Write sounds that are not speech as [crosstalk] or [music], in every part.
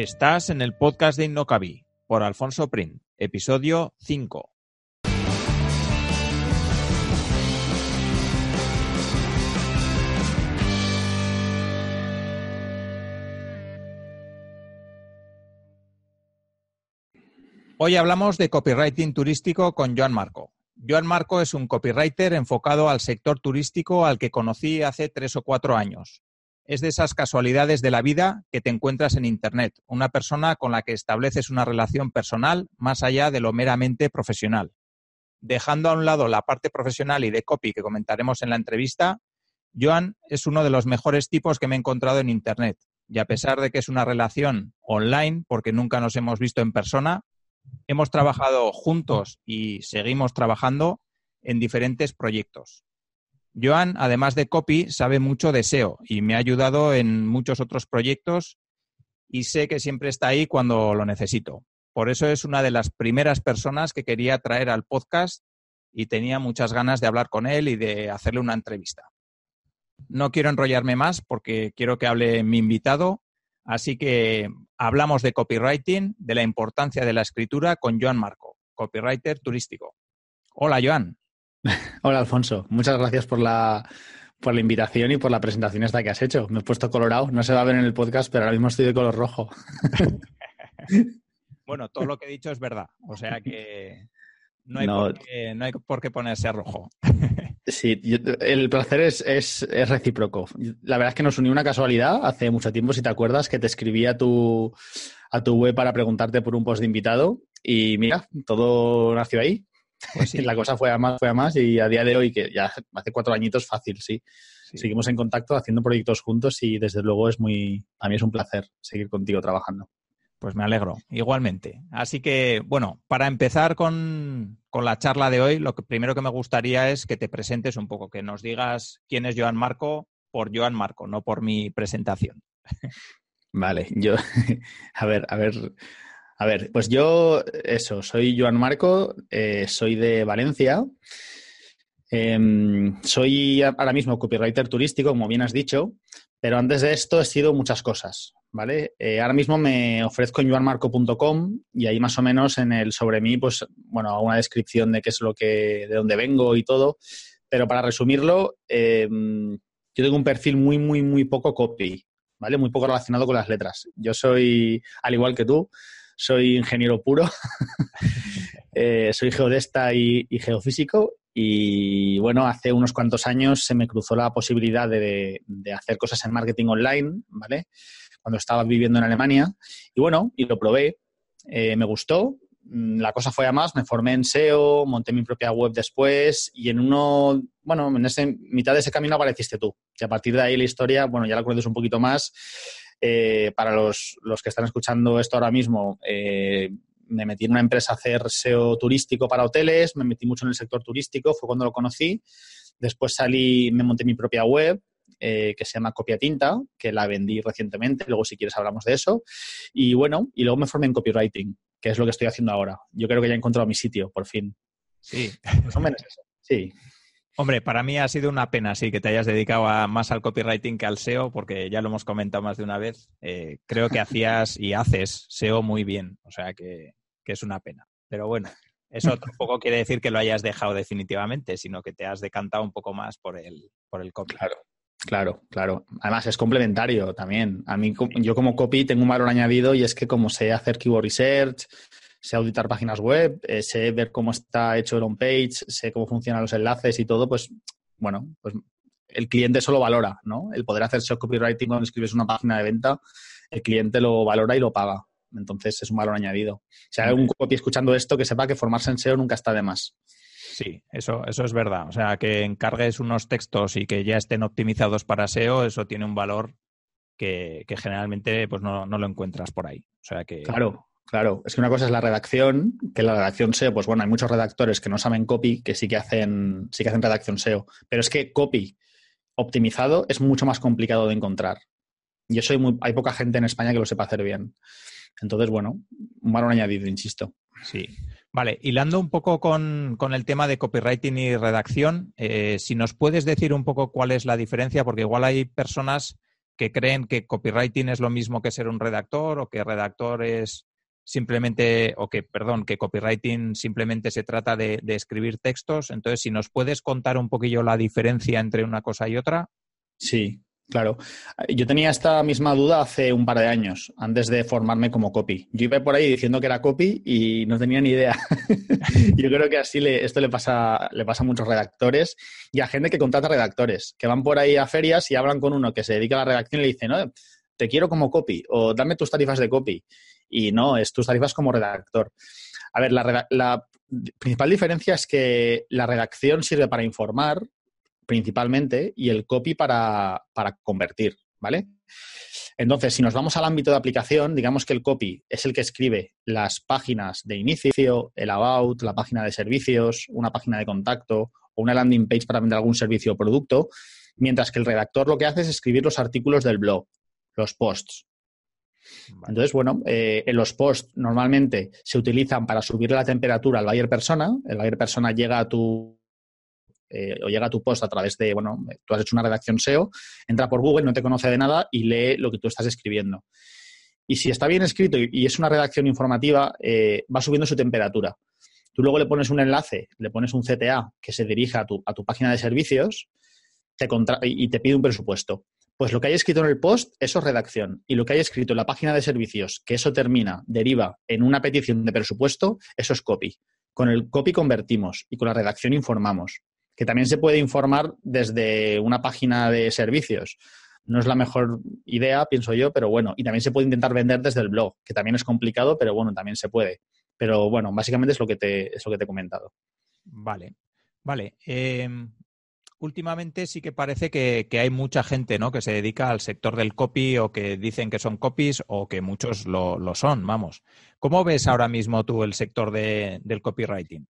Estás en el podcast de Innocabi por Alfonso Prin, episodio 5. Hoy hablamos de copywriting turístico con Joan Marco. Joan Marco es un copywriter enfocado al sector turístico al que conocí hace tres o cuatro años. Es de esas casualidades de la vida que te encuentras en Internet, una persona con la que estableces una relación personal más allá de lo meramente profesional. Dejando a un lado la parte profesional y de copy que comentaremos en la entrevista, Joan es uno de los mejores tipos que me he encontrado en Internet. Y a pesar de que es una relación online, porque nunca nos hemos visto en persona, hemos trabajado juntos y seguimos trabajando en diferentes proyectos. Joan, además de copy, sabe mucho de SEO y me ha ayudado en muchos otros proyectos y sé que siempre está ahí cuando lo necesito. Por eso es una de las primeras personas que quería traer al podcast y tenía muchas ganas de hablar con él y de hacerle una entrevista. No quiero enrollarme más porque quiero que hable mi invitado, así que hablamos de copywriting, de la importancia de la escritura con Joan Marco, copywriter turístico. Hola, Joan. [laughs] Hola, Alfonso. Muchas gracias por la, por la invitación y por la presentación esta que has hecho. Me he puesto colorado. No se va a ver en el podcast, pero ahora mismo estoy de color rojo. [laughs] bueno, todo lo que he dicho es verdad. O sea que no hay, Por, qué, no hay por qué ponerse rojo. [laughs] Sí, el placer es, es, es, recíproco. La verdad es que nos unió una casualidad hace mucho tiempo, si te acuerdas, que te escribí a tu, a tu web para preguntarte por un post de invitado y mira, todo nació ahí. Pues [laughs] sí. la cosa fue a más, fue a más y a día de hoy, que ya hace cuatro añitos, fácil, sí. sí. Seguimos en contacto haciendo proyectos juntos y desde luego es muy, a mí es un placer seguir contigo trabajando. Pues me alegro, igualmente. Así que, bueno, para empezar con, con, la charla de hoy, lo que primero que me gustaría es que te presentes un poco, que nos digas quién es Joan Marco por Joan Marco, no por mi presentación. [laughs] Vale, yo, [laughs] a ver, a ver, a ver, pues yo, eso, soy Joan Marco, eh, soy de Valencia. Eh, soy ahora mismo copywriter turístico, como bien has dicho, pero antes de esto he sido muchas cosas, ¿vale? Eh, ahora mismo me ofrezco en joanmarco.com y ahí más o menos en el sobre mí, pues, bueno, una descripción de qué es lo que, de dónde vengo y todo. Pero para resumirlo, eh, yo tengo un perfil muy, muy, muy poco copy, ¿vale? Muy poco relacionado con las letras. Yo soy, al igual que tú, soy ingeniero puro, [laughs] eh, soy geodesta y, y, geofísico y bueno, hace unos cuantos años se me cruzó la posibilidad de, de, hacer cosas en marketing online, ¿vale? Cuando estaba viviendo en Alemania y bueno, y lo probé, eh, me gustó, mm, la cosa fue a más, me formé en SEO, monté mi propia web después y en uno, bueno, en ese, mitad de ese camino apareciste tú. Y a partir de ahí la historia, bueno, ya la conoces un poquito más. Eh, para los, los, que están escuchando esto ahora mismo, eh, me metí en una empresa a hacer SEO turístico para hoteles, me metí mucho en el sector turístico, fue cuando lo conocí. Después salí, me monté mi propia web, eh, que se llama Copia Tinta, que la vendí recientemente, luego si quieres hablamos de eso. Y bueno, y luego me formé en copywriting, que es lo que estoy haciendo ahora. Yo creo que ya he encontrado mi sitio, por fin. Sí. Más o menos eso. Sí. Hombre, para mí ha sido una pena, sí, que te hayas dedicado a, más al copywriting que al SEO, porque ya lo hemos comentado más de una vez. Eh, creo que hacías y haces SEO muy bien, o sea que, que, es una pena. Pero bueno, eso tampoco quiere decir que lo hayas dejado definitivamente, sino que te has decantado un poco más por el, por el copy. Claro. Claro, claro. Además es complementario también. A mí, yo como copy tengo un valor añadido y es que como sé hacer keyword research, sé auditar páginas web, eh, sé ver cómo está hecho el on-page, sé cómo funcionan los enlaces y todo, pues bueno, pues el cliente eso lo valora, ¿no? El poder hacer SEO copywriting cuando escribes una página de venta, el cliente lo valora y lo paga. Entonces es un valor añadido. Si hay algún copy escuchando esto, que sepa que formarse en SEO nunca está de más. Sí, eso, eso es verdad. O sea, que encargues unos textos y que ya estén optimizados para SEO, eso tiene un valor que, generalmente pues no, no, lo encuentras por ahí. O sea que. Claro, claro. Es que una cosa es la redacción, que la redacción SEO, pues bueno, hay muchos redactores que no saben copy, que sí que hacen, sí que hacen redacción SEO. Pero es que copy optimizado es mucho más complicado de encontrar. Y eso hay, hay poca gente en España que lo sepa hacer bien. Entonces, bueno, un valor añadido, insisto. Sí. Vale, hilando un poco con, el tema de copywriting y redacción, eh, si nos puedes decir un poco cuál es la diferencia, porque igual hay personas que creen que copywriting es lo mismo que ser un redactor o que redactor es simplemente, o que, perdón, que copywriting simplemente se trata de, escribir textos. Entonces, si nos puedes contar un poquillo la diferencia entre una cosa y otra. Sí, Claro. Yo tenía esta misma duda hace un par de años, antes de formarme como copy. Yo iba por ahí diciendo que era copy y no tenía ni idea. [laughs] Yo creo que así le, esto le pasa, le pasa a muchos redactores y a gente que contrata redactores, que van por ahí a ferias y hablan con uno que se dedica a la redacción y le dicen, no, te quiero como copy o dame tus tarifas de copy. Y no, es tus tarifas como redactor. A ver, la, la principal diferencia es que la redacción sirve para informar principalmente y el copy para, convertir, ¿vale? Entonces, si nos vamos al ámbito de aplicación, digamos que el copy es el que escribe las páginas de inicio, el about, la página de servicios, una página de contacto o una landing page para vender algún servicio o producto, mientras que el redactor lo que hace es escribir los artículos del blog, los posts. Entonces, bueno, eh, en los posts normalmente se utilizan para subir la temperatura al buyer persona. El buyer persona llega a tu eh, o llega a tu post a través de, bueno, tú has hecho una redacción SEO, entra por Google, no te conoce de nada y lee lo que tú estás escribiendo. Y si está bien escrito y, es una redacción informativa, eh, va subiendo su temperatura. Tú luego le pones un enlace, le pones un CTA que se dirija a tu, a tu página de servicios te y te pide un presupuesto. Pues lo que hay escrito en el post, eso es redacción. Y lo que hay escrito en la página de servicios, que eso termina, deriva en una petición de presupuesto, eso es copy. Con el copy convertimos y con la redacción informamos que también se puede informar desde una página de servicios. No es la mejor idea, pienso yo, pero bueno, y también se puede intentar vender desde el blog, que también es complicado, pero bueno, también se puede. Pero bueno, básicamente es lo que te, es lo que te he comentado. Vale, vale. Em, últimamente sí que parece que, hay mucha gente ¿no? que se dedica al sector del copy o que dicen que son copies o que muchos lo, son, vamos. ¿Cómo ves ahora mismo tú el sector del copywriting?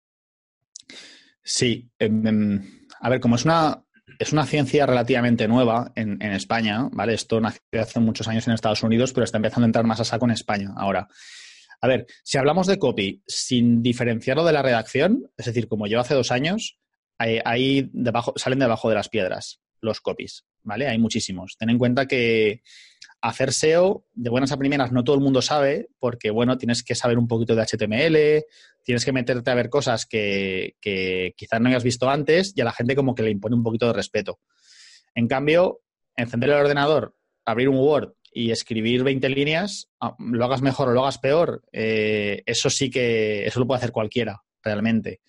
Sí, em, em, a ver, como es una, es una ciencia relativamente nueva en, España, ¿vale? Esto nació hace muchos años en Estados Unidos, pero está empezando a entrar más a saco en España ahora. A ver, si hablamos de copy sin diferenciarlo de la redacción, es decir, como yo hace dos años, ahí, debajo, salen debajo de las piedras los copies, ¿vale? Hay muchísimos. Ten en cuenta que hacer SEO de buenas a primeras no todo el mundo sabe porque, bueno, tienes que saber un poquito de HTML, tienes que meterte a ver cosas que, quizás no hayas visto antes y a la gente como que le impone un poquito de respeto. En cambio, encender el ordenador, abrir un Word y escribir 20 líneas, ah, lo hagas mejor o lo hagas peor, eh, eso sí que, eso lo puede hacer cualquiera, realmente.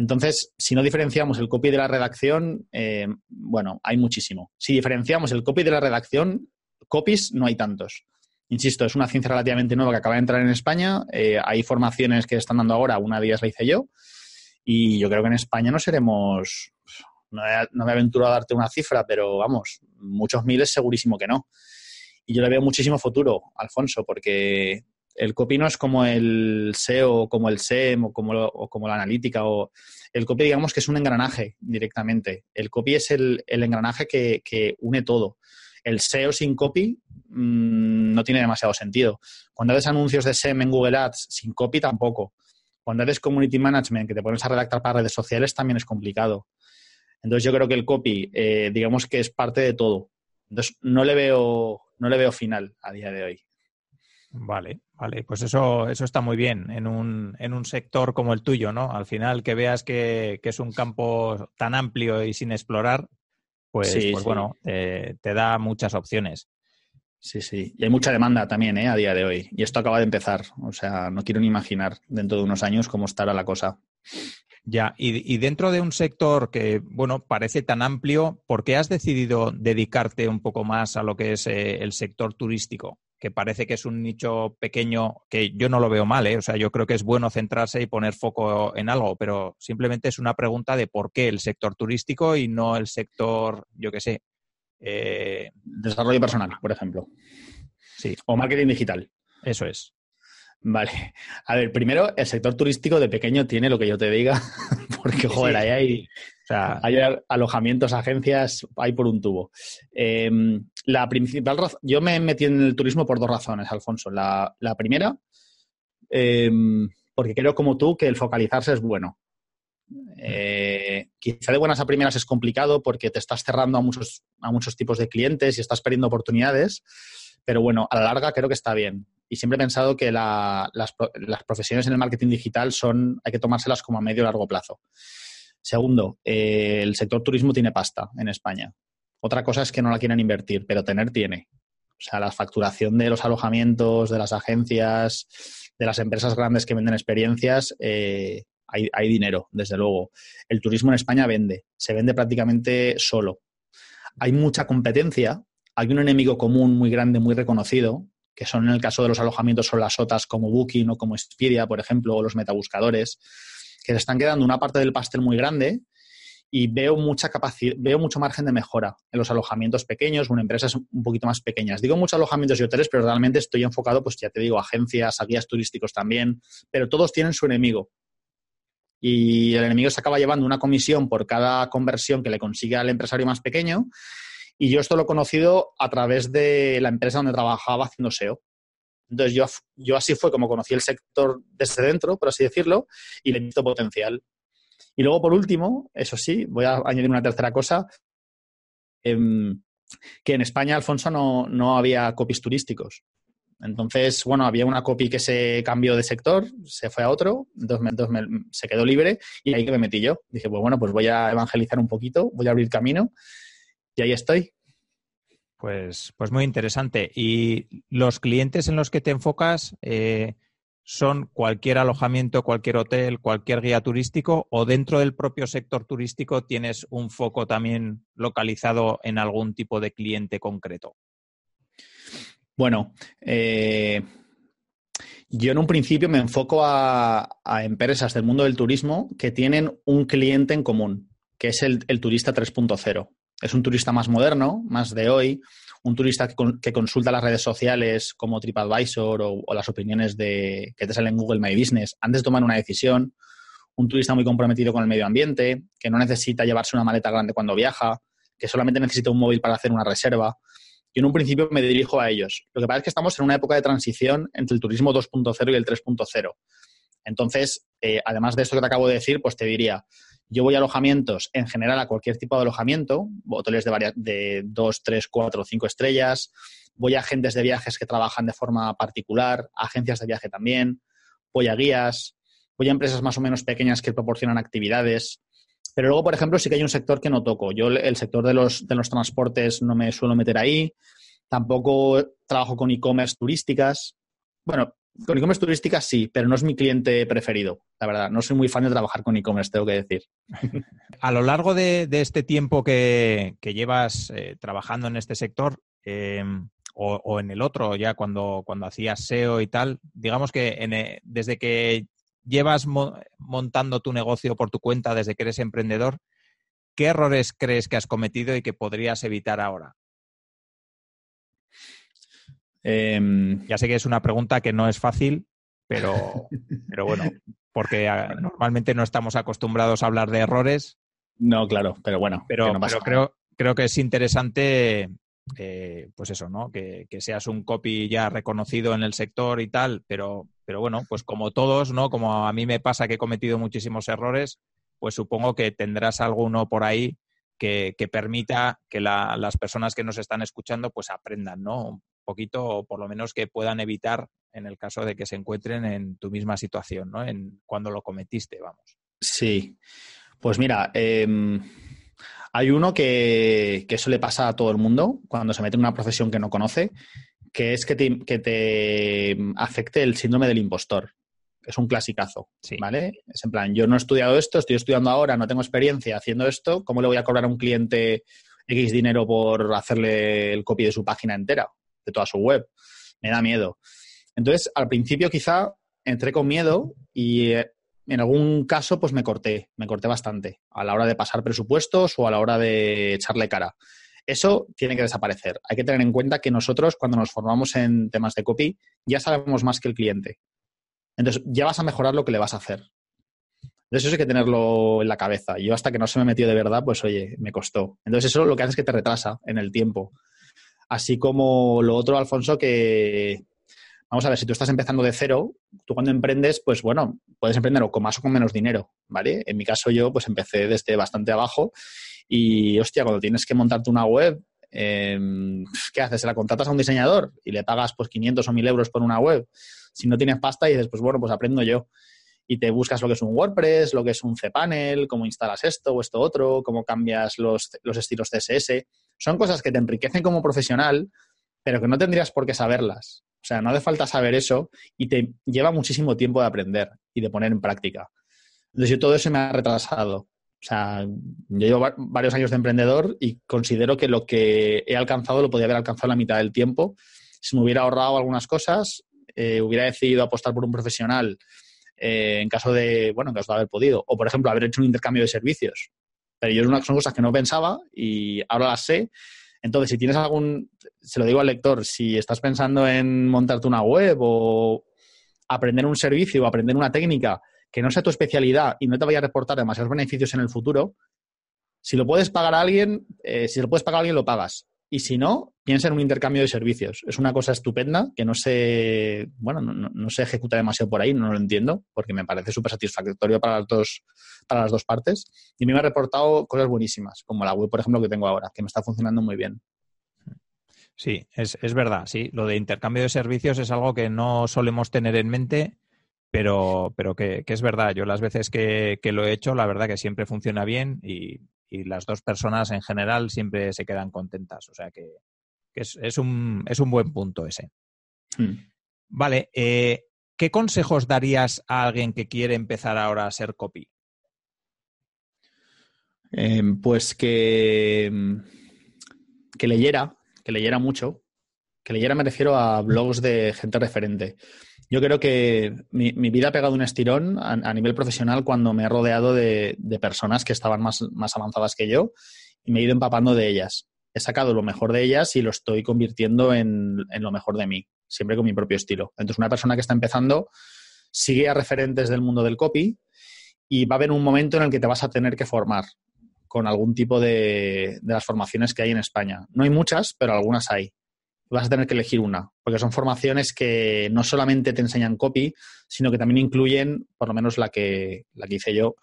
Entonces, si no diferenciamos el copy de la redacción, eh, bueno, hay muchísimo. Si diferenciamos el copy de la redacción, copies no hay tantos. Insisto, es una ciencia relativamente nueva que acaba de entrar en España. Eh, hay formaciones que están dando ahora, una de ellas la hice yo. Y yo creo que en España no seremos, no, me aventuro a darte una cifra, pero vamos, muchos miles segurísimo que no. Y yo le veo muchísimo futuro, Alfonso, porque el copy no es como el SEO, como el SEM o como, como la analítica. O, el copy, digamos que es un engranaje directamente. El copy es el, engranaje que, que une todo el SEO sin copy mm, no tiene demasiado sentido. Cuando haces anuncios de SEM en Google Ads sin copy tampoco. Cuando haces community management, que te pones a redactar para redes sociales, también es complicado. Entonces yo creo que el copy, eh, digamos que es parte de todo. Entonces no le veo, no le veo final a día de hoy. Vale, vale, pues eso, eso está muy bien en un, en un sector como el tuyo, ¿no? Al final que veas que, que es un campo tan amplio y sin explorar, pues, pues bueno, te da muchas opciones. Sí, sí. Y hay mucha demanda también ¿eh? a día de hoy. Y esto acaba de empezar. O sea, no quiero ni imaginar dentro de unos años cómo estará la cosa. Ya, y, dentro de un sector que, bueno, parece tan amplio, ¿por qué has decidido dedicarte un poco más a lo que es eh, el sector turístico? Que parece que es un nicho pequeño, que yo no lo veo mal, ¿eh? o sea, yo creo que es bueno centrarse y poner foco en algo, pero simplemente es una pregunta de por qué el sector turístico y no el sector, yo qué sé. Eh, Desarrollo personal, por ejemplo. Sí. O marketing digital. Eso es. Vale. A ver, primero, el sector turístico de pequeño tiene lo que yo te diga, [laughs] porque, joder, ahí hay, hay alojamientos, agencias, hay por un tubo. Em, la principal yo me metí en el turismo por dos razones, Alfonso. La, primera, em, porque creo como tú que el focalizarse es bueno. Eh, quizá de buenas a primeras es complicado porque te estás cerrando a muchos, a muchos tipos de clientes y estás perdiendo oportunidades, pero bueno, a la larga creo que está bien y siempre he pensado que las, profesiones en el marketing digital son, hay que tomárselas como a medio largo plazo. Segundo, eh, el sector turismo tiene pasta en España. Otra cosa es que no la quieran invertir, pero tener tiene. O sea, la facturación de los alojamientos, de las agencias, de las empresas grandes que venden experiencias, eh, hay, dinero, desde luego. El turismo en España vende, se vende prácticamente solo. Hay mucha competencia, hay un enemigo común muy grande, muy reconocido, que son en el caso de los alojamientos son las OTAs como Booking o como Expedia, por ejemplo, o los metabuscadores, que se están quedando una parte del pastel muy grande y veo mucha capacidad, veo mucho margen de mejora en los alojamientos pequeños o en empresas un poquito más pequeñas. Digo muchos alojamientos y hoteles, pero realmente estoy enfocado, pues ya te digo, agencias, a guías turísticos también, pero todos tienen su enemigo. Y el enemigo se acaba llevando una comisión por cada conversión que le consigue al empresario más pequeño y yo esto lo he conocido a través de la empresa donde trabajaba haciendo SEO. Entonces yo, yo así fue como conocí el sector desde dentro, por así decirlo, y le he visto potencial. Y luego, por último, eso sí, voy a añadir una tercera cosa, em, que en España, Alfonso, no, no había copies turísticos. Entonces, bueno, había una copy que se cambió de sector, se fue a otro, entonces, se quedó libre y ahí que me metí yo. Dije, pues bueno, pues voy a evangelizar un poquito, voy a abrir camino y ahí estoy. Pues, pues muy interesante. ¿Y los clientes en los que te enfocas eh, son cualquier alojamiento, cualquier hotel, cualquier guía turístico o dentro del propio sector turístico tienes un foco también localizado en algún tipo de cliente concreto? Bueno, eh, yo en un principio me enfoco a, empresas del mundo del turismo que tienen un cliente en común, que es el, el turista 3.0 es un turista más moderno, más de hoy, un turista que, consulta las redes sociales como TripAdvisor o, las opiniones de, que te salen en Google My Business antes de tomar una decisión, un turista muy comprometido con el medio ambiente, que no necesita llevarse una maleta grande cuando viaja, que solamente necesita un móvil para hacer una reserva. Yo en un principio me dirijo a ellos. Lo que pasa es que estamos en una época de transición entre el turismo 2.0 y el 3.0. Entonces, eh, además de esto que te acabo de decir, pues te diría, yo voy a alojamientos, en general a cualquier tipo de alojamiento, hoteles de, de 2, 3, 4, 5 estrellas, voy a agentes de viajes que trabajan de forma particular, agencias de viaje también, voy a guías, voy a empresas más o menos pequeñas que proporcionan actividades. Pero luego, por ejemplo, sí que hay un sector que no toco. Yo el sector de los, de los transportes no me suelo meter ahí. Tampoco trabajo con e-commerce turísticas. Bueno, con e-commerce turística sí, pero no es mi cliente preferido, la verdad. No soy muy fan de trabajar con e-commerce, tengo que decir. [laughs] A lo largo de, este tiempo que, llevas eh, trabajando en este sector, eh, o, en el otro, ya cuando, hacías SEO y tal, digamos que eh, desde que llevas montando tu negocio por tu cuenta, desde que eres emprendedor, ¿qué errores crees que has cometido y que podrías evitar ahora? Em, ya sé que es una pregunta que no es fácil, pero, pero bueno, porque ah, normalmente no estamos acostumbrados a hablar de errores. No, claro, pero bueno. Pero, creo, creo que es interesante, eh, pues eso, ¿no? Que, seas un copy ya reconocido en el sector y tal, pero, pero bueno, pues como todos, ¿no? Como a mí me pasa que he cometido muchísimos errores, pues supongo que tendrás alguno por ahí que, permita que las personas que nos están escuchando pues aprendan, ¿no? Poquito o por lo menos que puedan evitar en el caso de que se encuentren en tu misma situación, ¿no? En cuando lo cometiste, vamos. Sí. Pues mira, em, hay uno que, que, eso le pasa a todo el mundo cuando se mete en una profesión que no conoce, que es que te, que te afecte el síndrome del impostor. Es un clasicazo, ¿vale? Es en plan, yo no he estudiado esto, estoy estudiando ahora, no tengo experiencia haciendo esto, ¿cómo le voy a cobrar a un cliente X dinero por hacerle el copy de su página entera? De toda su web. me da miedo. Entonces, al principio quizá entré con miedo y eh, en algún caso pues me corté, me corté bastante a la hora de pasar presupuestos o a la hora de echarle cara. Eso tiene que desaparecer. Hay que tener en cuenta que nosotros cuando nos formamos en temas de copy ya sabemos más que el cliente. Entonces ya vas a mejorar lo que le vas a hacer. Entonces eso hay que tenerlo en la cabeza. Yo hasta que no se me metió de verdad, pues oye, me costó. Entonces eso lo que hace es que te retrasa en el tiempo. Así como lo otro, Alfonso, que vamos a ver, si tú estás empezando de cero, tú cuando emprendes, pues bueno, puedes emprender o con más o con menos dinero, ¿vale? En mi caso yo pues empecé desde bastante abajo y, hostia, cuando tienes que montarte una web, em, ¿qué haces? Se la contratas a un diseñador y le pagas pues 500 o 1000 euros por una web. Si no tienes pasta y dices, pues bueno, pues aprendo yo. Y te buscas lo que es un WordPress, lo que es un cPanel, cómo instalas esto o esto otro, cómo cambias los, los estilos CSS. Son cosas que te enriquecen como profesional, pero que no tendrías por qué saberlas. O sea, no hace falta saber eso y te lleva muchísimo tiempo de aprender y de poner en práctica. Entonces, yo todo eso me ha retrasado. O sea, yo llevo varios años de emprendedor y considero que lo que he alcanzado lo podría haber alcanzado la mitad del tiempo. Si me hubiera ahorrado algunas cosas, eh, hubiera decidido apostar por un profesional eh, en caso de, bueno, en caso de haber podido. O, por ejemplo, haber hecho un intercambio de servicios. Pero yo son cosas que no pensaba y ahora las sé entonces, si tienes algún, se lo digo al lector, si estás pensando en montarte una web o aprender un servicio o aprender una técnica que no sea tu especialidad y no te vaya a reportar demasiados beneficios en el futuro, si lo puedes pagar a alguien, eh, si lo puedes pagar a alguien, lo pagas. Y si no, piensa en un intercambio de servicios. Es una cosa estupenda que no se, bueno, no, se ejecuta demasiado por ahí, no lo entiendo, porque me parece súper satisfactorio para las, dos, para las dos partes. Y me ha reportado cosas buenísimas, como la web, por ejemplo, que tengo ahora, que me está funcionando muy bien. Sí, es, verdad, sí. Lo de intercambio de servicios es algo que no solemos tener en mente, pero, pero que, es verdad. Yo las veces que, que, lo he hecho, la verdad que siempre funciona bien y y las dos personas en general siempre se quedan contentas. O sea que, es, un, es, un, buen punto ese. Hmm. Vale, eh, ¿qué consejos darías a alguien que quiere empezar ahora a ser copy? Em, pues que, que leyera, que leyera mucho, que leyera me refiero a blogs de gente referente. Yo creo que mi, vida ha pegado un estirón a, nivel profesional cuando me he rodeado de, personas que estaban más, avanzadas que yo y me he ido empapando de ellas. He sacado lo mejor de ellas y lo estoy convirtiendo en, lo mejor de mí, siempre con mi propio estilo. Entonces, una persona que está empezando sigue a referentes del mundo del copy y va a haber un momento en el que te vas a tener que formar con algún tipo de, las formaciones que hay en España. No hay muchas, pero algunas hay vas a tener que elegir una, porque son formaciones que no solamente te enseñan copy, sino que también incluyen, por lo menos la que, la que hice yo,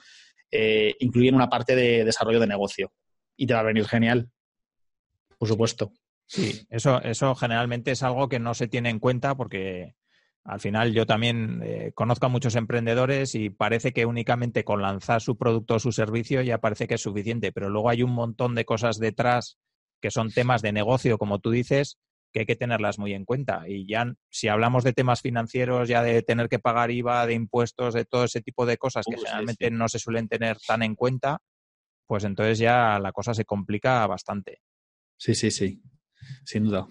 eh, incluyen una parte de desarrollo de negocio. Y te va a venir genial, por supuesto. Sí, eso, eso generalmente es algo que no se tiene en cuenta porque al final yo también eh, conozco a muchos emprendedores y parece que únicamente con lanzar su producto o su servicio ya parece que es suficiente, pero luego hay un montón de cosas detrás que son temas de negocio, como tú dices, que hay que tenerlas muy en cuenta. Y ya si hablamos de temas financieros, ya de tener que pagar IVA, de impuestos, de todo ese tipo de cosas que generalmente no se suelen tener tan en cuenta, pues entonces ya la cosa se complica bastante. Sí, sí, sí, sin duda.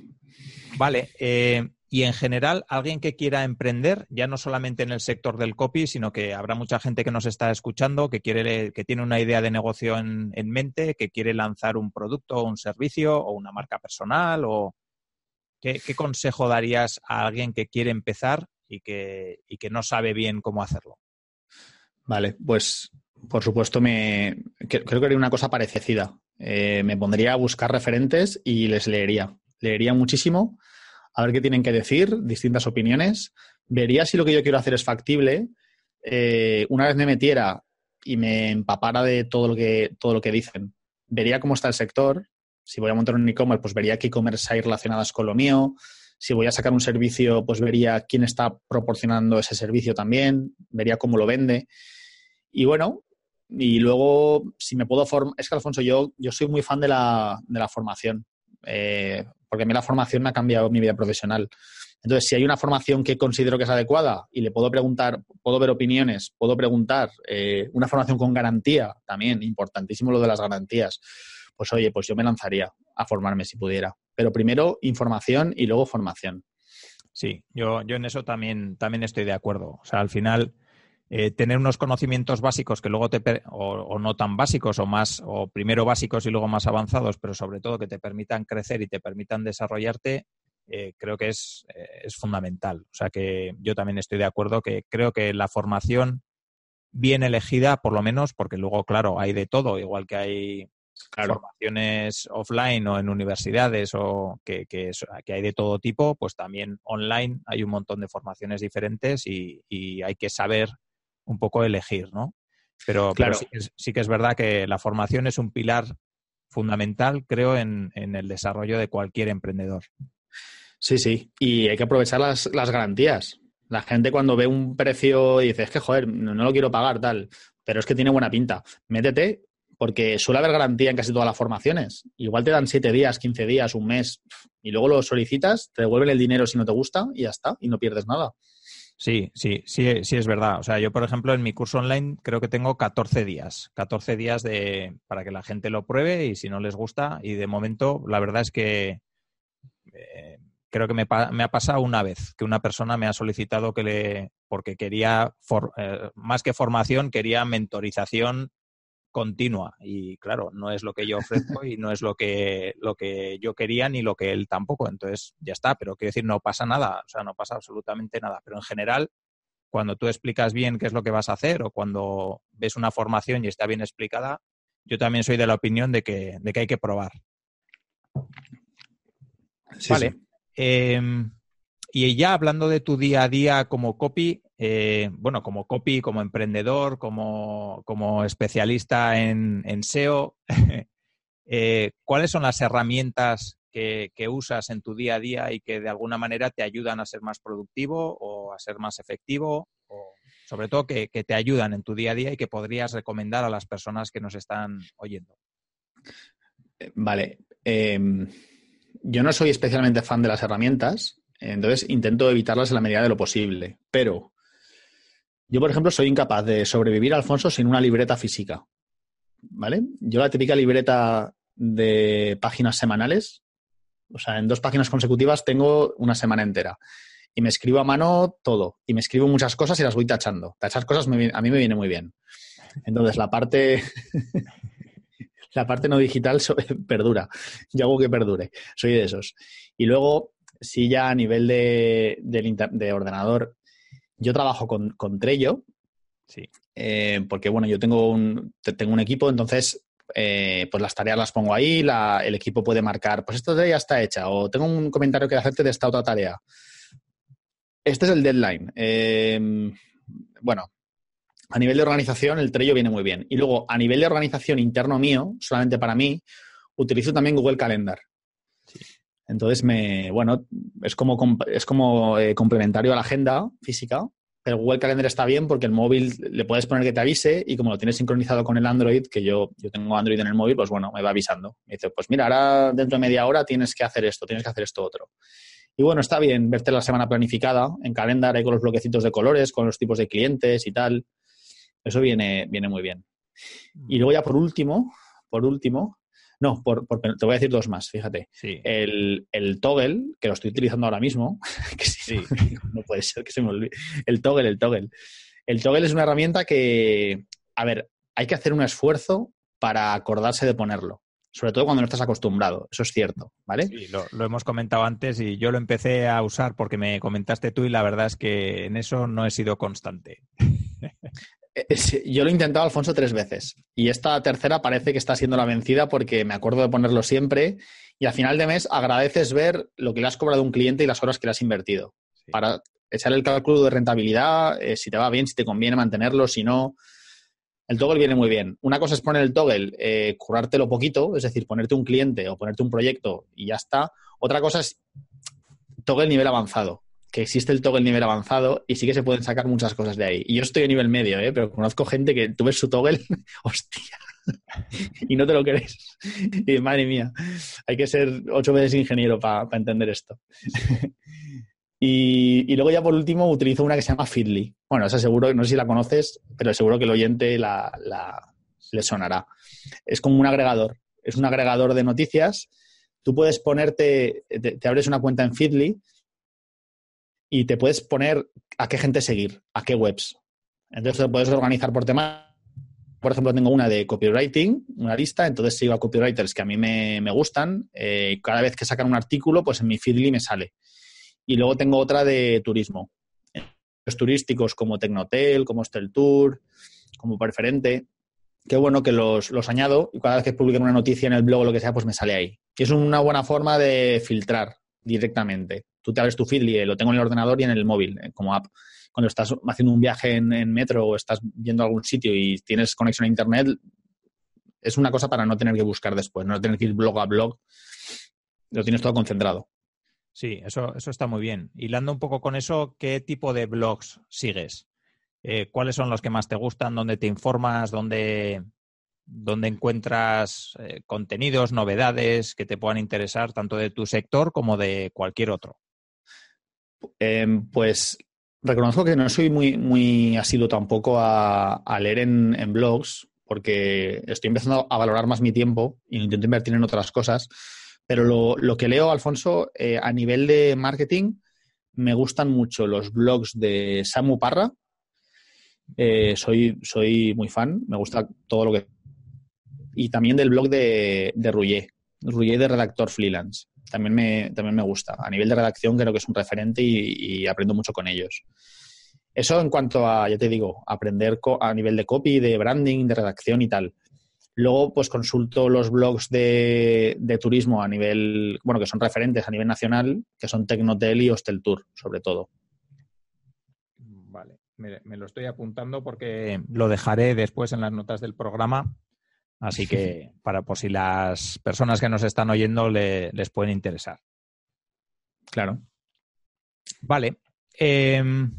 Vale, eh, y en general, alguien que quiera emprender, ya no solamente en el sector del copy, sino que habrá mucha gente que nos está escuchando, que quiere, que tiene una idea de negocio en, en mente, que quiere lanzar un producto un servicio o una marca personal o, ¿Qué, consejo darías a alguien que quiere empezar y que, que no sabe bien cómo hacerlo? Vale, pues por supuesto me creo que haría una cosa parecida. Eh, me pondría a buscar referentes y les leería. Leería muchísimo, a ver qué tienen que decir, distintas opiniones. Vería si lo que yo quiero hacer es factible. Eh, una vez me metiera y me empapara de todo lo que, todo lo que dicen, vería cómo está el sector, si voy a montar un e-commerce, pues vería qué e-commerce hay relacionadas con lo mío. Si voy a sacar un servicio, pues vería quién está proporcionando ese servicio también, vería cómo lo vende. Y bueno, y luego, si me puedo formar, es que Alfonso, yo, yo soy muy fan de la, de la formación, eh, porque a mí la formación me ha cambiado mi vida profesional. Entonces, si hay una formación que considero que es adecuada y le puedo preguntar, puedo ver opiniones, puedo preguntar, eh, una formación con garantía también, importantísimo lo de las garantías pues oye, pues yo me lanzaría a formarme si pudiera. Pero primero información y luego formación. Sí, yo, yo en eso también, también estoy de acuerdo. O sea, al final, eh, tener unos conocimientos básicos que luego te o, no tan básicos o más o primero básicos y luego más avanzados, pero sobre todo que te permitan crecer y te permitan desarrollarte, eh, creo que es, eh, es fundamental. O sea que yo también estoy de acuerdo que creo que la formación bien elegida, por lo menos, porque luego, claro, hay de todo, igual que hay formaciones offline o en universidades o que, que, hay de todo tipo, pues también online hay un montón de formaciones diferentes y, hay que saber un poco elegir, ¿no? Pero, claro. sí, que es verdad que la formación es un pilar fundamental, creo, en, el desarrollo de cualquier emprendedor. Sí, sí, y hay que aprovechar las, las garantías. La gente cuando ve un precio dice, es que joder, no, lo quiero pagar, tal, pero es que tiene buena pinta. Métete, porque suele haber garantía en casi todas las formaciones. Igual te dan siete días, 15 días, un mes, y luego lo solicitas, te devuelven el dinero si no te gusta y ya está, y no pierdes nada. Sí, sí, sí, sí es verdad. O sea, yo, por ejemplo, en mi curso online creo que tengo 14 días. 14 días de, para que la gente lo pruebe y si no les gusta. Y de momento, la verdad es que eh, creo que me, ha pasado una vez que una persona me ha solicitado que le, porque quería, eh, más que formación, quería mentorización continua. Y claro, no es lo que yo ofrezco y no es lo que, lo que yo quería ni lo que él tampoco. Entonces, ya está, pero quiero decir, no pasa nada, o sea, no pasa absolutamente nada. Pero en general, cuando tú explicas bien qué es lo que vas a hacer o cuando ves una formación y está bien explicada, yo también soy de la opinión de que, de que hay que probar. vale. Em, y ya hablando de tu día a día como copy, eh, bueno, como copy, como emprendedor, como, especialista en, SEO, [laughs] eh, ¿cuáles son las herramientas que, usas en tu día a día y que de alguna manera te ayudan a ser más productivo o a ser más efectivo? O sobre todo que, te ayudan en tu día a día y que podrías recomendar a las personas que nos están oyendo. Eh, vale. Em, yo no soy especialmente fan de las herramientas, entonces intento evitarlas en la medida de lo posible. Pero yo, por ejemplo, soy incapaz de sobrevivir, Alfonso, sin una libreta física. ¿Vale? Yo la típica libreta de páginas semanales, o sea, en dos páginas consecutivas tengo una semana entera. Y me escribo a mano todo. Y me escribo muchas cosas y las voy tachando. Tachar cosas a mí me viene muy bien. Entonces, la parte, [laughs] la parte no digital [laughs] perdura. Yo hago que perdure. Soy de esos. Y luego, si ya a nivel de ordenador, yo trabajo con, con Trello. Sí. Eh, porque, bueno, yo tengo un, tengo un equipo, entonces eh, pues las tareas las pongo ahí, el equipo puede marcar, pues esta tarea está hecha, o tengo un comentario que hacerte de esta otra tarea. Este es el deadline. Eh, bueno, a nivel de organización, el Trello viene muy bien. Y luego, a nivel de organización interno mío, solamente para mí, utilizo también Google Calendar. Entonces, me, bueno, es como, es como eh, complementario a la agenda física, pero Google Calendar está bien porque el móvil le puedes poner que te avise y como lo tienes sincronizado con el Android, que yo, yo tengo Android en el móvil, pues bueno, me va avisando. Me dice, pues mira, ahora dentro de media hora tienes que hacer esto, tienes que hacer esto otro. Y bueno, está bien verte la semana planificada en Calendar, ahí con los bloquecitos de colores, con los tipos de clientes y tal. Eso viene, viene muy bien. Y luego ya por último, por último, no, por, te voy a decir dos más, fíjate. El, el, toggle, que lo estoy utilizando ahora mismo, [laughs] que sí, no puede ser que se me olvide. El toggle, el toggle. El toggle es una herramienta que, a ver, hay que hacer un esfuerzo para acordarse de ponerlo. Sobre todo cuando no estás acostumbrado, eso es cierto, ¿vale? Sí, lo, lo hemos comentado antes y yo lo empecé a usar porque me comentaste tú y la verdad es que en eso no he sido constante. [laughs] Eh, yo lo he intentado, Alfonso, tres veces. Y esta tercera parece que está siendo la vencida porque me acuerdo de ponerlo siempre. Y al final de mes agradeces ver lo que le has cobrado a un cliente y las horas que le has invertido. Para echar el cálculo de rentabilidad, eh, si te va bien, si te conviene mantenerlo, si no. El toggle viene muy bien. Una cosa es poner el toggle, eh, currártelo poquito, es decir, ponerte un cliente o ponerte un proyecto y ya está. Otra cosa es toggle nivel avanzado que existe el toggle nivel avanzado y sí que se pueden sacar muchas cosas de ahí. Y yo estoy a nivel medio, ¿eh? pero conozco gente que tú ves su toggle, [laughs] hostia, y no te lo crees. Y madre mía, hay que ser ocho veces ingeniero para entender esto. y, luego ya por último utilizo una que se llama Feedly. Bueno, esa seguro, no sé si la conoces, pero seguro que el oyente la, le sonará. Es como un agregador, es un agregador de noticias. Tú puedes ponerte, te abres una cuenta en Feedly y te puedes poner a qué gente seguir, a qué webs. Entonces te puedes organizar por temas. Por ejemplo, tengo una de copywriting, una lista, entonces sigo a copywriters que a mí me, gustan. Eh, cada vez que sacan un artículo, pues en mi Feedly me sale. Y luego tengo otra de turismo. Los turísticos como Tecnotel, como Estel Tour, como Preferente. Qué bueno que los, los añado y cada vez que publiquen una noticia en el blog o lo que sea, pues me sale ahí. Y es una buena forma de filtrar directamente. Tú te abres tu Feedly, lo tengo en el ordenador y en el móvil, eh, como app. Cuando estás haciendo un viaje en, metro o estás yendo a algún sitio y tienes conexión a Internet, es una cosa para no tener que buscar después, no tener que ir blog a blog. Lo tienes todo concentrado. Sí, eso, eso está muy bien. Hilando un poco con eso, ¿qué tipo de blogs sigues? Eh, ¿Cuáles son los que más te gustan? ¿Dónde te informas? ¿Dónde, dónde encuentras eh, contenidos, novedades que te puedan interesar tanto de tu sector como de cualquier otro? Em, pues reconozco que no soy muy, muy asiduo tampoco a, leer en, blogs, porque estoy empezando a valorar más mi tiempo y intento invertir en otras cosas. Pero lo, que leo, Alfonso, eh, a nivel de marketing, me gustan mucho los blogs de Samu Parra. Eh, soy, soy muy fan, me gusta todo lo que... Y también del blog de, de Rouillet de redactor freelance. También me, también me gusta. A nivel de redacción creo que es un referente y, aprendo mucho con ellos. Eso en cuanto a, ya te digo, aprender a nivel de copy, de branding, de redacción y tal. Luego, pues consulto los blogs de, turismo a nivel, bueno, que son referentes a nivel nacional, que son Tecnotel y Hostel Tour, sobre todo. Vale, me, lo estoy apuntando porque lo dejaré después en las notas del programa. Así [laughs] que, para por si las personas que nos están oyendo les pueden interesar. Claro. Vale. Em,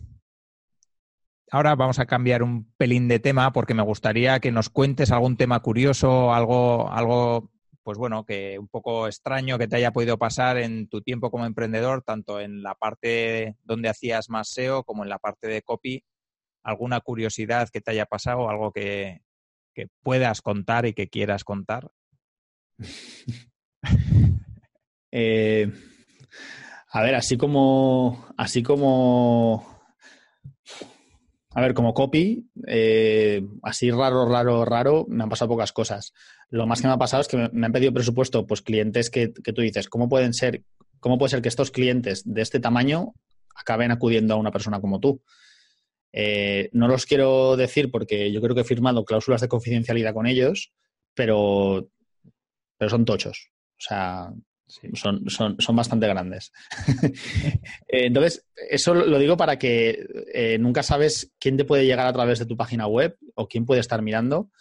ahora vamos a cambiar un pelín de tema porque me gustaría que nos cuentes algún tema curioso, algo, algo, pues bueno, que un poco extraño que te haya podido pasar en tu tiempo como emprendedor, tanto en la parte donde hacías más SEO como en la parte de copy. ¿Alguna curiosidad que te haya pasado, algo que, que puedas contar y que quieras contar? [laughs] Eh, a ver, así como, así como a ver, como copy, eh, así raro, raro, raro, me han pasado pocas cosas. Lo más que me ha pasado es que me, han pedido presupuesto, pues clientes que, tú dices, ¿cómo pueden ser, cómo puede ser que estos clientes de este tamaño acaben acudiendo a una persona como tú? Eh, no los quiero decir porque yo creo que he firmado cláusulas de confidencialidad con ellos, pero, pero son tochos. O sea, son, son, son, bastante grandes. [laughs] Eh, entonces, eso lo digo para que eh, nunca sabes quién te puede llegar a través de tu página web o quién puede estar mirando.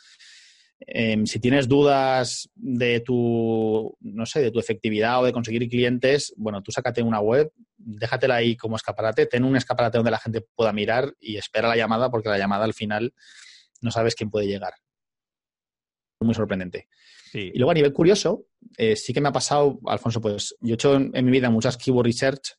Em, si tienes dudas de tu, no sé, de tu efectividad o de conseguir clientes, bueno, tú sácate una web, déjatela ahí como escaparate, ten un escaparate donde la gente pueda mirar y espera la llamada porque la llamada al final no sabes quién puede llegar. Muy sorprendente. Y luego a nivel curioso, eh, sí que me ha pasado, Alfonso, pues yo he hecho en, mi vida muchas keyword research.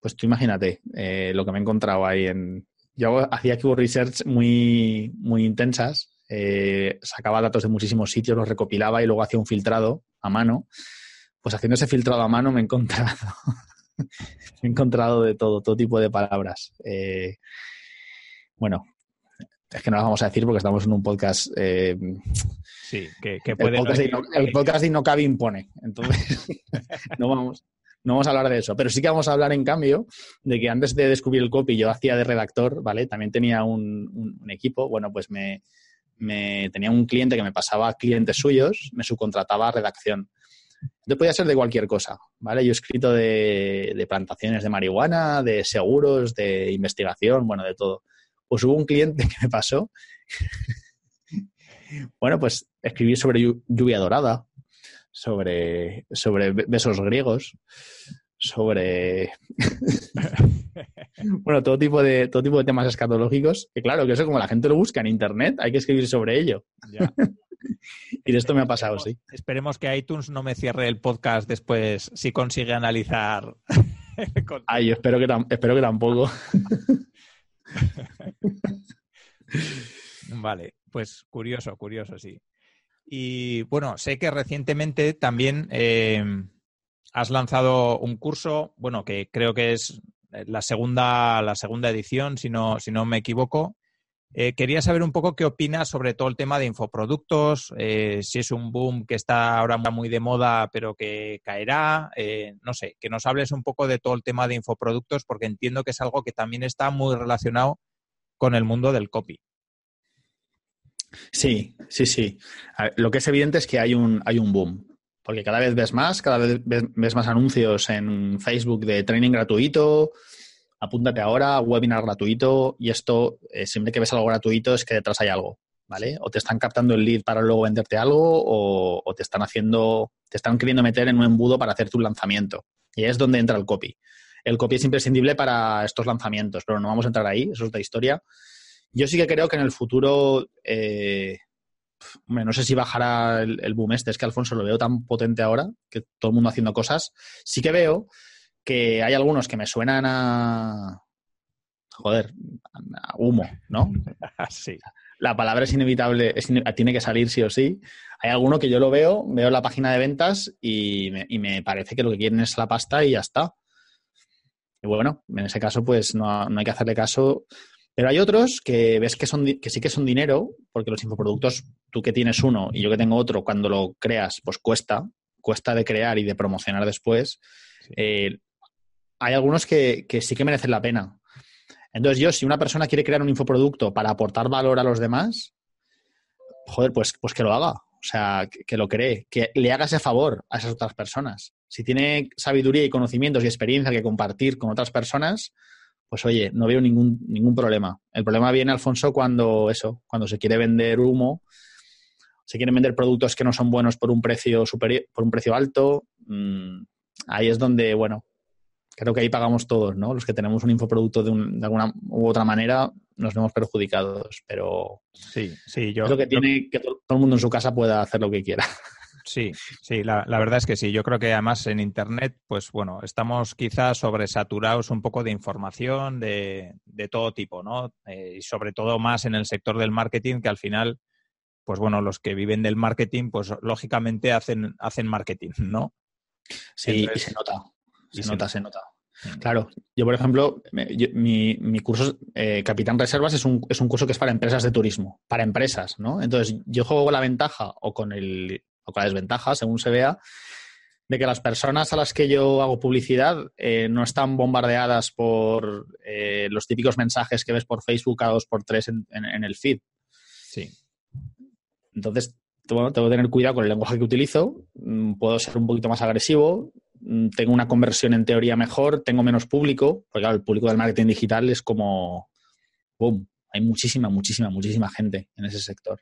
Pues tú imagínate eh, lo que me he encontrado ahí en... Yo hacía keyword research muy, muy intensas, eh, sacaba datos de muchísimos sitios, los recopilaba y luego hacía un filtrado a mano. Pues haciendo ese filtrado a mano me he encontrado, [laughs] he encontrado de todo, todo tipo de palabras. bueno, es que no las vamos a decir porque estamos en un podcast. Eh, sí, que, puede. El podcast, de Inocabi impone. Entonces, [laughs] no, vamos, no vamos a hablar de eso. Pero sí que vamos a hablar, en cambio, de que antes de descubrir el copy yo hacía de redactor, ¿vale? También tenía un, equipo. Bueno, pues me, tenía un cliente que me pasaba clientes suyos, me subcontrataba redacción. Entonces podía ser de cualquier cosa, ¿vale? Yo he escrito de, plantaciones de marihuana, de seguros, de investigación, bueno, de todo pues hubo un cliente [laughs] que me pasó, bueno, pues escribí sobre lluvia dorada, sobre besos griegos, sobre [laughs] bueno, todo tipo de todo tipo de temas escatológicos, que claro, que eso como la gente lo busca en internet, hay que escribir sobre ello. [laughs] y de esto me ha pasado, sí. Esperemos que iTunes no me cierre el podcast después si consigue analizar. [laughs] Ay, espero que, espero que tampoco. vale, pues curioso, curioso, sí. Y bueno, sé que recientemente también eh, has lanzado un curso, bueno, que creo que es la segunda, la segunda edición, si no, si no me equivoco. Eh, quería saber un poco qué opinas sobre todo el tema de infoproductos, eh, si es un boom que está ahora muy de moda pero que caerá, eh, no sé, que nos hables un poco de todo el tema de infoproductos porque entiendo que es algo que también está muy relacionado con el mundo del copy. Sí, sí, sí. lo que es evidente es que hay un, hay un boom, porque cada vez ves más, cada vez ves más anuncios en Facebook de training gratuito, apúntate ahora, webinar gratuito y esto, eh, siempre que ves algo gratuito es que detrás hay algo, ¿vale? O te están captando el lead para luego venderte algo o, te están haciendo, te están queriendo meter en un embudo para hacer tu lanzamiento. Y es donde entra el copy. El copy es imprescindible para estos lanzamientos, pero no vamos a entrar ahí, eso es otra historia. Yo sí que creo que en el futuro, eh, no sé si bajará el, el, boom este, es que Alfonso lo veo tan potente ahora, que todo el mundo haciendo cosas. Sí que veo que hay algunos que me suenan a. Joder, a humo, ¿no? [laughs] sí. La palabra es inevitable, tiene que salir sí o sí. Hay alguno que yo lo veo, veo la página de ventas y me, parece que lo que quieren es la pasta y ya está. Y bueno, en ese caso, pues no, hay que hacerle caso. Pero hay otros que ves que, son, que sí que son dinero, porque los infoproductos, tú que tienes uno y yo que tengo otro, cuando lo creas, pues cuesta, cuesta de crear y de promocionar después. Eh, hay algunos que, sí que merecen la pena. Entonces, yo, si una persona quiere crear un infoproducto para aportar valor a los demás, joder, pues, pues que lo haga. O sea, que, lo cree, que le haga ese favor a esas otras personas. Si tiene sabiduría y conocimientos y experiencia que compartir con otras personas, pues oye, no veo ningún, ningún problema. El problema viene, Alfonso, cuando eso, cuando se quiere vender humo, se quieren vender productos que no son buenos por un precio superior, por un precio alto. Mm, ahí es donde, bueno, creo que ahí pagamos todos, ¿no? Los que tenemos un infoproducto de, de alguna u otra manera nos vemos perjudicados, pero sí, sí, yo creo que tiene que todo el mundo en su casa pueda hacer lo que quiera. [laughs] Sí, sí, la, verdad es que sí. Yo creo que además en Internet, pues bueno, estamos quizás sobresaturados un poco de información de, de todo tipo, ¿no? Eh, y sobre todo más en el sector del marketing, que al final, pues bueno, los que viven del marketing, pues lógicamente hacen, hacen marketing, ¿no? Sí, y se nota. Se nota, se nota. Mm. Claro, yo por ejemplo, mi, mi, curso eh, Capitán Reservas es un, es un curso que es para empresas de turismo, para empresas, ¿no? Entonces yo juego con la ventaja o con, el, o con la desventaja, según se vea, de que las personas a las que yo hago publicidad eh, no están bombardeadas por eh, los típicos mensajes que ves por Facebook cada dos por tres en, en, el feed. Sí. Entonces, tengo que tener cuidado con el lenguaje que utilizo, mm, puedo ser un poquito más agresivo, Mm, tengo una conversión en teoría mejor, tengo menos público, porque el público del marketing digital es como, boom, hay muchísima, muchísima, muchísima gente en ese sector.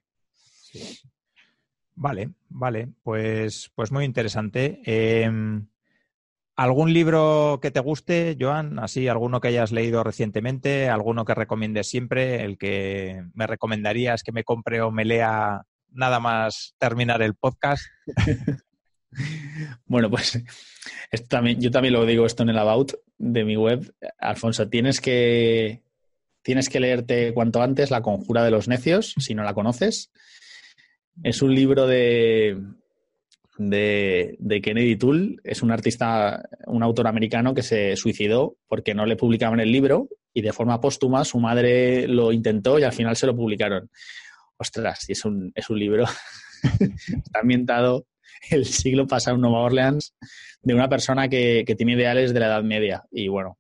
Vale, vale, pues, pues muy interesante. Em, ¿Algún libro que te guste, Joan? Así, alguno que hayas leído recientemente, alguno que recomiendes siempre, el que me recomendarías que me compre o me lea nada más terminar el podcast. [laughs] Bueno, pues también, yo también lo digo esto en el About de mi web. Alfonso, tienes que, tienes que leerte cuanto antes La Conjura de los Necios, si no la conoces. Es un libro de, de, de Kennedy Toole. Es un artista, un autor americano que se suicidó porque no le publicaban el libro y de forma póstuma su madre lo intentó y al final se lo publicaron. Ostras, y es un, es un libro. [laughs] Está ambientado el siglo pasado en Nueva Orleans de una persona que, tiene ideales de la Edad Media. Y bueno,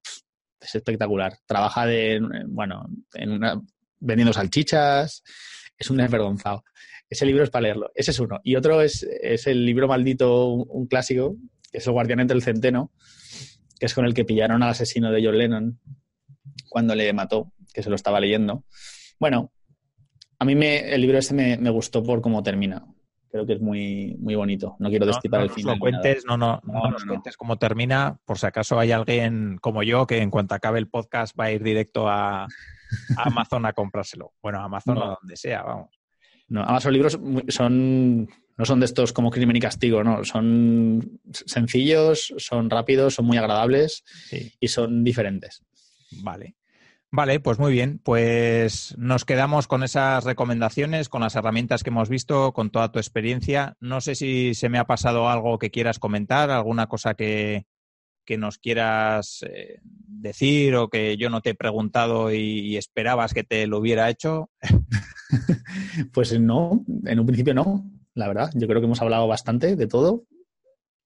es espectacular. Trabaja de, bueno, en una, vendiendo salchichas, es un desvergonzado. Ese libro es para leerlo. Ese es uno. Y otro es, es el libro maldito, un, clásico, que es El Guardián entre el Centeno, que es con el que pillaron al asesino de John Lennon cuando le mató, que se lo estaba leyendo. Bueno, a mí me, el libro ese me, me gustó por cómo termina creo que es muy, muy bonito. No quiero destipar el final. No, cuentes, no, no, no, nos cuentes cómo termina, por si acaso hay alguien como yo que en cuanto acabe el podcast va a ir directo a, Amazon a comprárselo. Bueno, a Amazon o donde sea, vamos. No, además los libros son, no son de estos como crimen y castigo, ¿no? Son sencillos, son rápidos, son muy agradables y son diferentes. Vale. Vale, pues muy bien. Pues nos quedamos con esas recomendaciones, con las herramientas que hemos visto, con toda tu experiencia. No sé si se me ha pasado algo que quieras comentar, alguna cosa que, que nos quieras eh, decir o que yo no te he preguntado y, esperabas que te lo hubiera hecho. [laughs] pues no, en un principio no, la verdad. Yo creo que hemos hablado bastante de todo.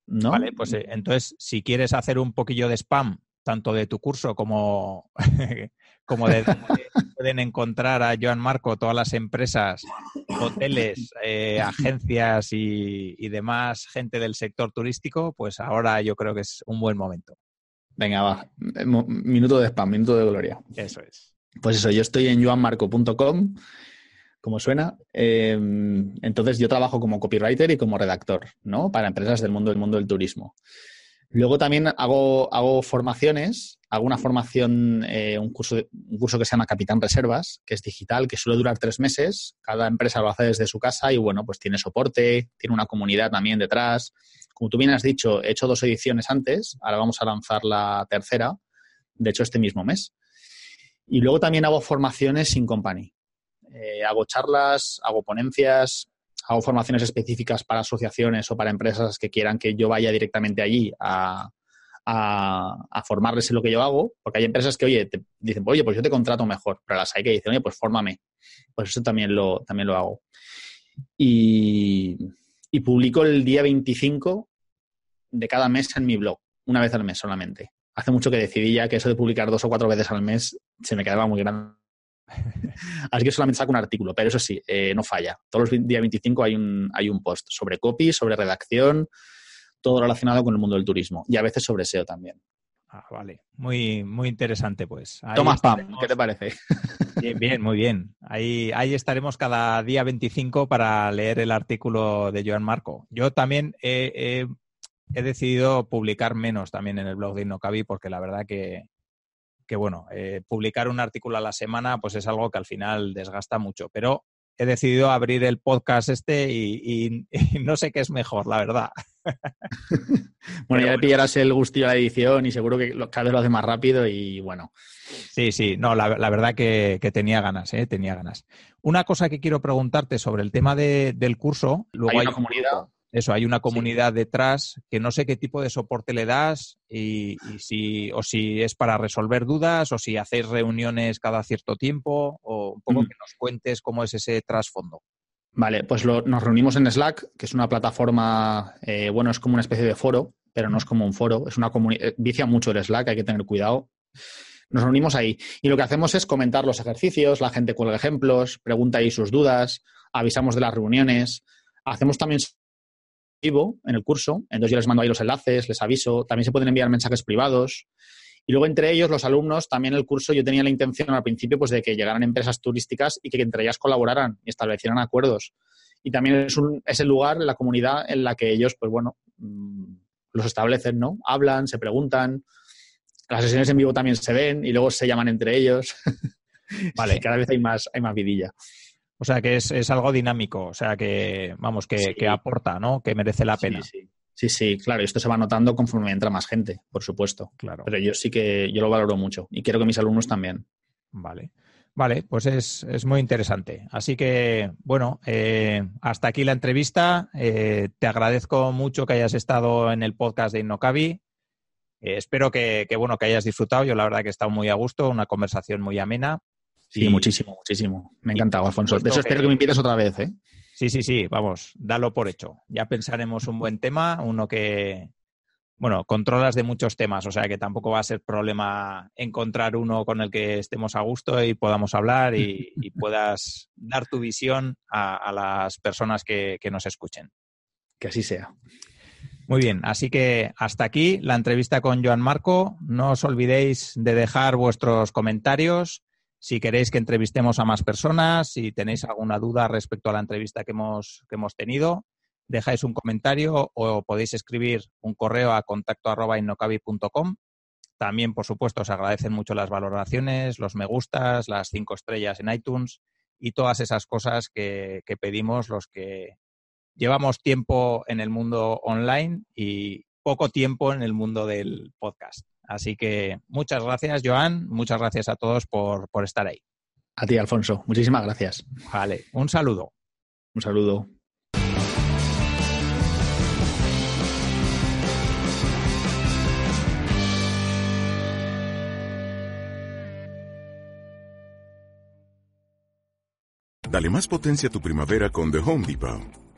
¿no? Vale, pues eh, entonces, si quieres hacer un poquillo de spam, tanto de tu curso como [laughs] como de [laughs] pueden encontrar a Joan Marco todas las empresas, hoteles, eh, agencias y, demás gente del sector turístico, pues ahora yo creo que es un buen momento. Venga, va. Minuto de spam, minuto de gloria. Eso es. Pues eso, yo estoy en joanmarco.com, como suena. Em, entonces yo trabajo como copywriter y como redactor, ¿no? Para empresas del mundo del mundo del turismo. Luego también hago, hago formaciones, hago una formación, eh, un, curso, un curso que se llama Capitán Reservas, que es digital, que suele durar tres meses. Cada empresa lo hace desde su casa y bueno, pues tiene soporte, tiene una comunidad también detrás. Como tú bien has dicho, he hecho dos ediciones antes, ahora vamos a lanzar la tercera, de hecho este mismo mes. Y luego también hago formaciones sin company. Eh, hago charlas, hago ponencias, hago formaciones específicas para asociaciones o para empresas que quieran que yo vaya directamente allí a, formarles en lo que yo hago, porque hay empresas que, oye, te dicen, oye, pues yo te contrato mejor, pero las hay que dicen, oye, pues fórmame. Pues eso también lo, también lo hago. Y, y publico el día 25 de cada mes en mi blog, una vez al mes solamente. Hace mucho que decidí ya que eso de publicar dos o cuatro veces al mes se me quedaba muy grande Así que solamente saco un artículo, pero eso sí, eh, no falla. Todos los días 25 hay un, hay un post sobre copy, sobre redacción, todo relacionado con el mundo del turismo y a veces sobre SEO también. Ah, vale, muy, muy interesante, pues. Toma spam, ¿qué te parece? [laughs] Bien, bien, muy bien. Ahí, ahí estaremos cada día 25 para leer el artículo de Joan Marco. Yo también he, he decidido publicar menos también en el blog de Innocabi porque la verdad que, que bueno, eh, publicar un artículo a la semana pues es algo que al final desgasta mucho, pero he decidido abrir el podcast este y, no sé qué es mejor, la verdad. [laughs] bueno, ya le pillarás el gustillo a la edición y seguro que cada vez lo hace más rápido y bueno. Sí, sí, no, la, verdad que, tenía ganas, ¿eh? tenía ganas. Una cosa que quiero preguntarte sobre el tema del curso. Luego hay, una comunidad eso, hay una comunidad detrás que no sé qué tipo de soporte le das y, si, o si es para resolver dudas o si hacéis reuniones cada cierto tiempo o un poco que nos cuentes cómo es ese trasfondo. Vale, pues nos reunimos en Slack, que es una plataforma, eh, bueno, es como una especie de foro, pero no es como un foro, es una comunidad, eh, vicia mucho el Slack, hay que tener cuidado. Nos reunimos ahí y lo que hacemos es comentar los ejercicios, la gente cuelga ejemplos, pregunta ahí sus dudas, avisamos de las reuniones, hacemos también en el curso, entonces yo les mando ahí los enlaces, les aviso, también se pueden enviar mensajes privados. Y luego entre ellos, los alumnos, también el curso, yo tenía la intención al principio pues de que llegaran empresas turísticas y que entre ellas colaboraran y establecieran acuerdos. Y también es, un, es el lugar, la comunidad en la que ellos, pues bueno, mm, los establecen, ¿no? Hablan, se preguntan, las sesiones en vivo también se ven y luego se llaman entre ellos. [laughs] vale. cada vez hay más, hay más vidilla. O sea que es, algo dinámico, o sea que, vamos, que, aporta, ¿no? Que merece la pena. Sí, sí. claro, y esto se va notando conforme entra más gente, por supuesto. Claro. Pero yo sí que yo lo valoro mucho y quiero que mis alumnos también. Vale. Vale, pues es, muy interesante. Así que, bueno, eh, hasta aquí la entrevista. Eh, te agradezco mucho que hayas estado en el podcast de Innocabi. Eh, espero que, que, bueno, que hayas disfrutado. Yo la verdad que he estado muy a gusto, una conversación muy amena. Sí, muchísimo, muchísimo. Me ha encantado, Alfonso. De eso espero que me invites otra vez, ¿eh? Sí, sí, sí, vamos, dalo por hecho. Ya pensaremos un buen tema, uno que, bueno, controlas de muchos temas, o sea que tampoco va a ser problema encontrar uno con el que estemos a gusto y podamos hablar y, [laughs] puedas dar tu visión a, las personas que, que nos escuchen. Que así sea. Muy bien, así que hasta aquí la entrevista con Joan Marco. No os olvidéis de dejar vuestros comentarios si queréis que entrevistemos a más personas, si tenéis alguna duda respecto a la entrevista que hemos, que hemos tenido, dejáis un comentario o podéis escribir un correo a contacto arroba También, por supuesto, os agradecen mucho las valoraciones, los me gustas, las cinco estrellas en iTunes y todas esas cosas que pedimos los que llevamos tiempo en el mundo online y poco tiempo en el mundo del podcast. Así que muchas gracias, Joan. Muchas gracias a todos por, por estar ahí. A ti, Alfonso. Muchísimas gracias. Vale, un saludo. Un saludo. Dale más potencia a tu primavera con The Home Depot.